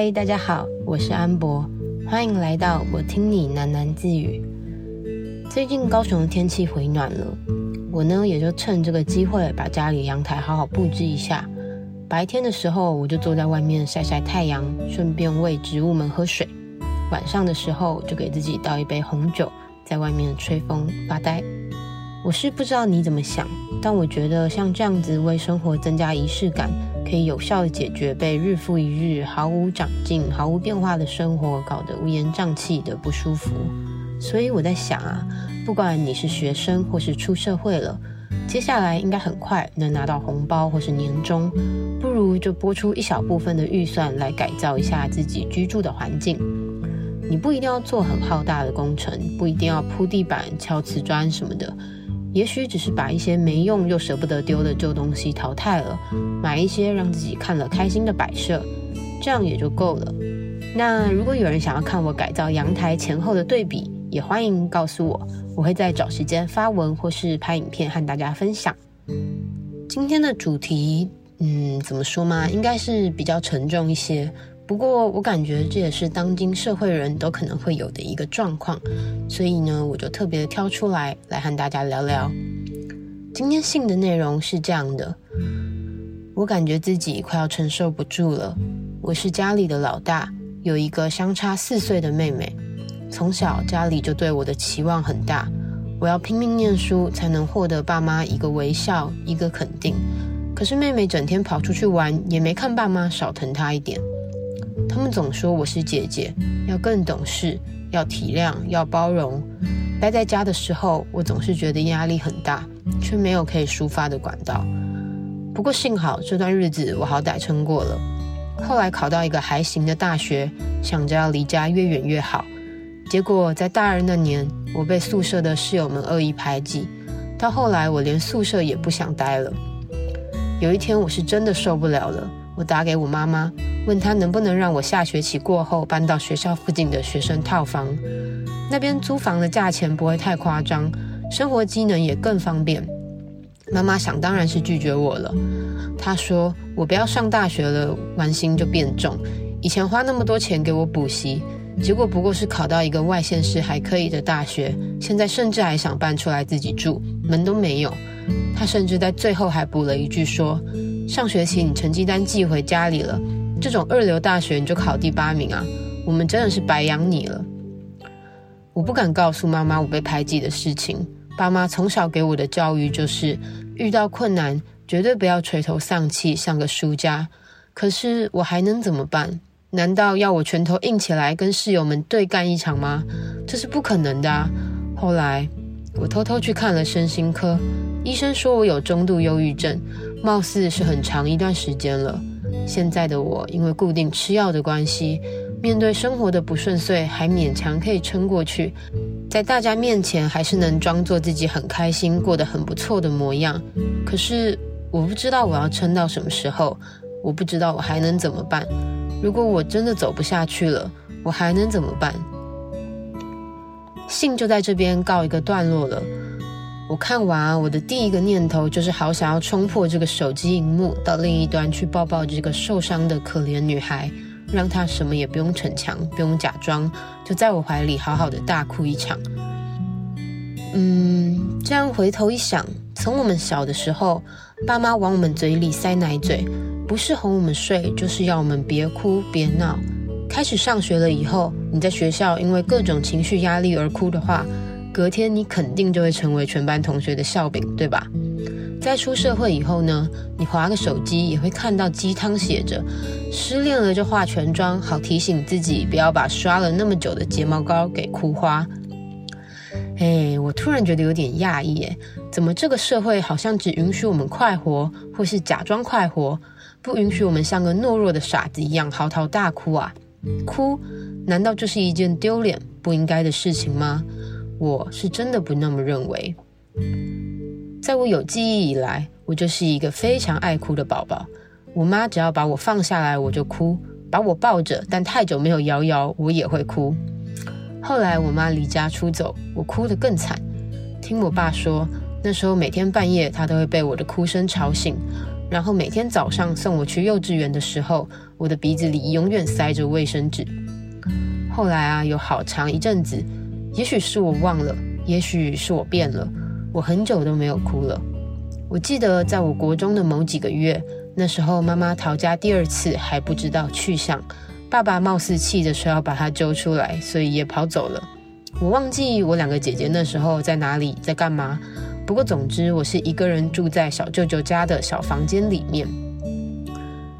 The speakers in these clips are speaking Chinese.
嗨，大家好，我是安博，欢迎来到我听你喃喃自语。最近高雄的天气回暖了，我呢也就趁这个机会把家里阳台好好布置一下。白天的时候，我就坐在外面晒晒太阳，顺便喂植物们喝水。晚上的时候，就给自己倒一杯红酒，在外面吹风发呆。我是不知道你怎么想，但我觉得像这样子为生活增加仪式感。可以有效地解决被日复一日毫无长进、毫无变化的生活搞得乌烟瘴气的不舒服。所以我在想啊，不管你是学生或是出社会了，接下来应该很快能拿到红包或是年终，不如就拨出一小部分的预算来改造一下自己居住的环境。你不一定要做很浩大的工程，不一定要铺地板、敲瓷砖什么的。也许只是把一些没用又舍不得丢的旧东西淘汰了，买一些让自己看了开心的摆设，这样也就够了。那如果有人想要看我改造阳台前后的对比，也欢迎告诉我，我会再找时间发文或是拍影片和大家分享。今天的主题，嗯，怎么说嘛，应该是比较沉重一些。不过，我感觉这也是当今社会人都可能会有的一个状况，所以呢，我就特别挑出来来和大家聊聊。今天信的内容是这样的：我感觉自己快要承受不住了。我是家里的老大，有一个相差四岁的妹妹。从小家里就对我的期望很大，我要拼命念书才能获得爸妈一个微笑，一个肯定。可是妹妹整天跑出去玩，也没看爸妈少疼她一点。他们总说我是姐姐，要更懂事，要体谅，要包容。待在家的时候，我总是觉得压力很大，却没有可以抒发的管道。不过幸好这段日子我好歹撑过了。后来考到一个还行的大学，想着要离家越远越好。结果在大二那年，我被宿舍的室友们恶意排挤，到后来我连宿舍也不想待了。有一天我是真的受不了了，我打给我妈妈。问他能不能让我下学期过后搬到学校附近的学生套房，那边租房的价钱不会太夸张，生活机能也更方便。妈妈想当然是拒绝我了。她说我不要上大学了，玩心就变重。以前花那么多钱给我补习，结果不过是考到一个外县市还可以的大学，现在甚至还想搬出来自己住，门都没有。她甚至在最后还补了一句说，上学期你成绩单寄回家里了。这种二流大学你就考第八名啊！我们真的是白养你了。我不敢告诉妈妈我被排挤的事情。爸妈从小给我的教育就是，遇到困难绝对不要垂头丧气，像个输家。可是我还能怎么办？难道要我拳头硬起来跟室友们对干一场吗？这是不可能的啊！后来我偷偷去看了身心科，医生说我有中度忧郁症，貌似是很长一段时间了。现在的我，因为固定吃药的关系，面对生活的不顺遂，还勉强可以撑过去，在大家面前还是能装作自己很开心，过得很不错的模样。可是我不知道我要撑到什么时候，我不知道我还能怎么办。如果我真的走不下去了，我还能怎么办？信就在这边告一个段落了。我看完，我的第一个念头就是好想要冲破这个手机荧幕，到另一端去抱抱这个受伤的可怜女孩，让她什么也不用逞强，不用假装，就在我怀里好好的大哭一场。嗯，这样回头一想，从我们小的时候，爸妈往我们嘴里塞奶嘴，不是哄我们睡，就是要我们别哭别闹。开始上学了以后，你在学校因为各种情绪压力而哭的话，隔天你肯定就会成为全班同学的笑柄，对吧？在出社会以后呢，你划个手机也会看到鸡汤写着“失恋了就化全妆”，好提醒自己不要把刷了那么久的睫毛膏给哭花。哎，我突然觉得有点讶异，哎，怎么这个社会好像只允许我们快活，或是假装快活，不允许我们像个懦弱的傻子一样嚎啕大哭啊？哭，难道就是一件丢脸不应该的事情吗？我是真的不那么认为。在我有记忆以来，我就是一个非常爱哭的宝宝。我妈只要把我放下来，我就哭；把我抱着，但太久没有摇摇，我也会哭。后来我妈离家出走，我哭得更惨。听我爸说，那时候每天半夜他都会被我的哭声吵醒。然后每天早上送我去幼稚园的时候，我的鼻子里永远塞着卫生纸。后来啊，有好长一阵子，也许是我忘了，也许是我变了，我很久都没有哭了。我记得在我国中的某几个月，那时候妈妈逃家第二次还不知道去向，爸爸貌似气着说要把她揪出来，所以也跑走了。我忘记我两个姐姐那时候在哪里，在干嘛。不过总之，我是一个人住在小舅舅家的小房间里面。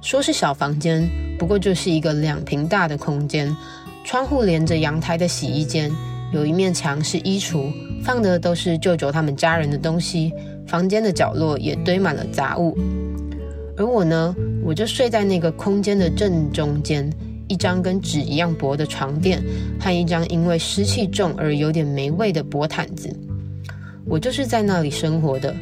说是小房间，不过就是一个两平大的空间。窗户连着阳台的洗衣间，有一面墙是衣橱，放的都是舅舅他们家人的东西。房间的角落也堆满了杂物，而我呢，我就睡在那个空间的正中间，一张跟纸一样薄的床垫和一张因为湿气重而有点没味的薄毯子。我就是在那里生活的。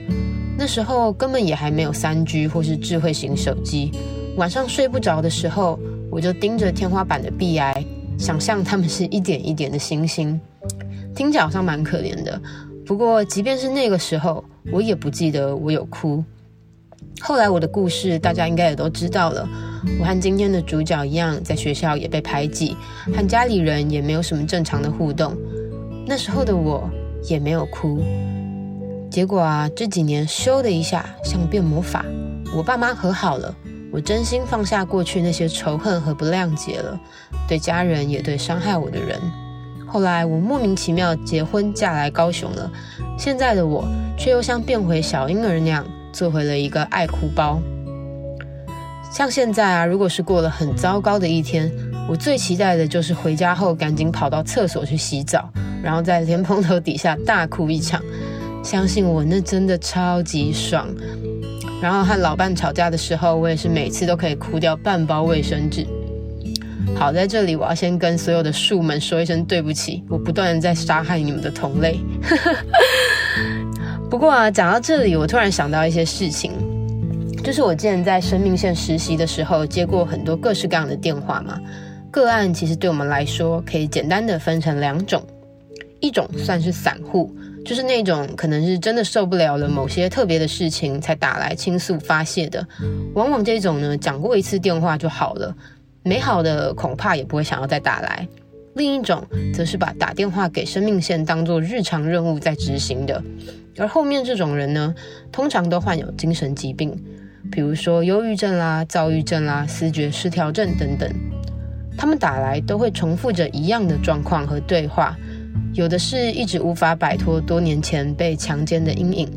那时候根本也还没有三 G 或是智慧型手机，晚上睡不着的时候，我就盯着天花板的壁癌。想象他们是一点一点的星星，听起来好像蛮可怜的。不过，即便是那个时候，我也不记得我有哭。后来我的故事大家应该也都知道了。我和今天的主角一样，在学校也被排挤，和家里人也没有什么正常的互动。那时候的我也没有哭。结果啊，这几年咻的一下，像变魔法，我爸妈和好了。我真心放下过去那些仇恨和不谅解了，对家人也对伤害我的人。后来我莫名其妙结婚嫁来高雄了，现在的我却又像变回小婴儿那样，做回了一个爱哭包。像现在啊，如果是过了很糟糕的一天，我最期待的就是回家后赶紧跑到厕所去洗澡，然后在莲蓬头底下大哭一场。相信我，那真的超级爽。然后和老伴吵架的时候，我也是每次都可以哭掉半包卫生纸。好，在这里我要先跟所有的树们说一声对不起，我不断的在杀害你们的同类。不过啊，讲到这里，我突然想到一些事情，就是我之前在生命线实习的时候，接过很多各式各样的电话嘛。个案其实对我们来说，可以简单的分成两种，一种算是散户。就是那种可能是真的受不了了某些特别的事情才打来倾诉发泄的，往往这种呢，讲过一次电话就好了，美好的恐怕也不会想要再打来。另一种则是把打电话给生命线当做日常任务在执行的，而后面这种人呢，通常都患有精神疾病，比如说忧郁症啦、躁郁症啦、思觉失调症等等，他们打来都会重复着一样的状况和对话。有的是一直无法摆脱多年前被强奸的阴影，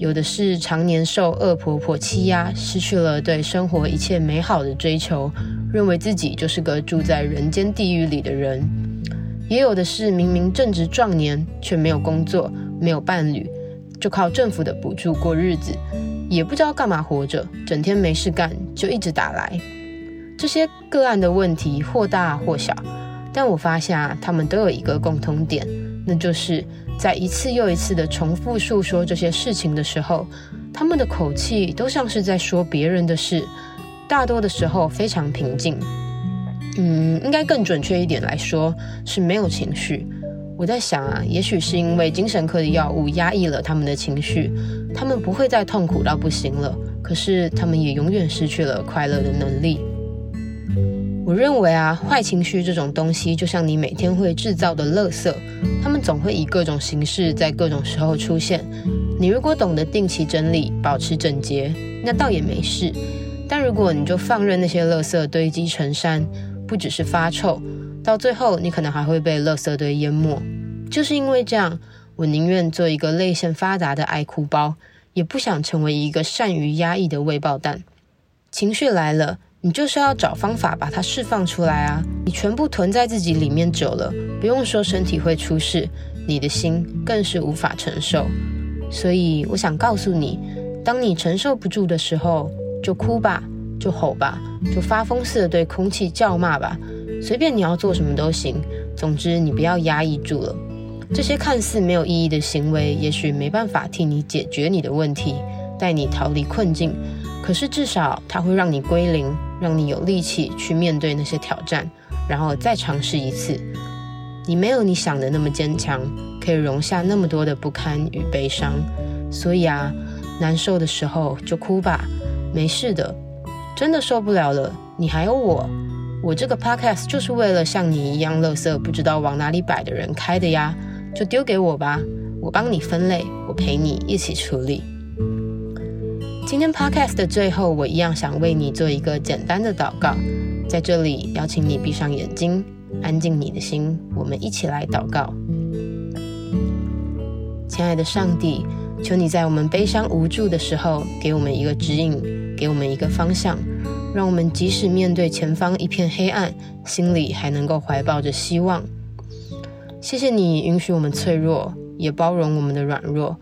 有的是常年受恶婆婆欺压，失去了对生活一切美好的追求，认为自己就是个住在人间地狱里的人，也有的是明明正值壮年却没有工作、没有伴侣，就靠政府的补助过日子，也不知道干嘛活着，整天没事干就一直打来。这些个案的问题或大或小。但我发现啊，他们都有一个共同点，那就是在一次又一次的重复诉说这些事情的时候，他们的口气都像是在说别人的事，大多的时候非常平静。嗯，应该更准确一点来说是没有情绪。我在想啊，也许是因为精神科的药物压抑了他们的情绪，他们不会再痛苦到不行了，可是他们也永远失去了快乐的能力。我认为啊，坏情绪这种东西就像你每天会制造的垃圾，它们总会以各种形式在各种时候出现。你如果懂得定期整理、保持整洁，那倒也没事。但如果你就放任那些垃圾堆积成山，不只是发臭，到最后你可能还会被垃圾堆淹没。就是因为这样，我宁愿做一个泪腺发达的爱哭包，也不想成为一个善于压抑的未爆弹。情绪来了。你就是要找方法把它释放出来啊！你全部囤在自己里面久了，不用说身体会出事，你的心更是无法承受。所以我想告诉你，当你承受不住的时候，就哭吧，就吼吧，就发疯似的对空气叫骂吧，随便你要做什么都行。总之，你不要压抑住了。这些看似没有意义的行为，也许没办法替你解决你的问题，带你逃离困境。可是至少它会让你归零，让你有力气去面对那些挑战，然后再尝试一次。你没有你想的那么坚强，可以容下那么多的不堪与悲伤。所以啊，难受的时候就哭吧，没事的，真的受不了了，你还有我，我这个 podcast 就是为了像你一样垃圾不知道往哪里摆的人开的呀，就丢给我吧，我帮你分类，我陪你一起处理。今天 podcast 的最后，我一样想为你做一个简单的祷告，在这里邀请你闭上眼睛，安静你的心，我们一起来祷告。亲爱的上帝，求你在我们悲伤无助的时候，给我们一个指引，给我们一个方向，让我们即使面对前方一片黑暗，心里还能够怀抱着希望。谢谢你允许我们脆弱，也包容我们的软弱，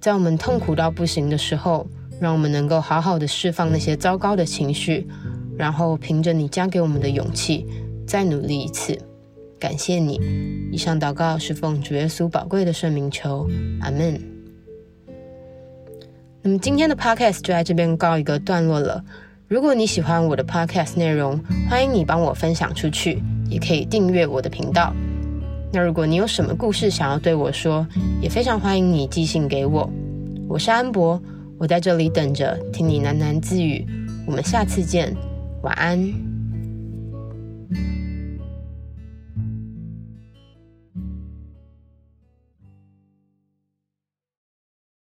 在我们痛苦到不行的时候，让我们能够好好的释放那些糟糕的情绪，然后凭着你加给我们的勇气，再努力一次。感谢你。以上祷告是奉主耶稣宝贵的圣名求，阿门。那么今天的 podcast 就在这边告一个段落了。如果你喜欢我的 podcast 内容，欢迎你帮我分享出去，也可以订阅我的频道。那如果你有什么故事想要对我说，也非常欢迎你寄信给我。我是安博，我在这里等着听你喃喃自语。我们下次见，晚安。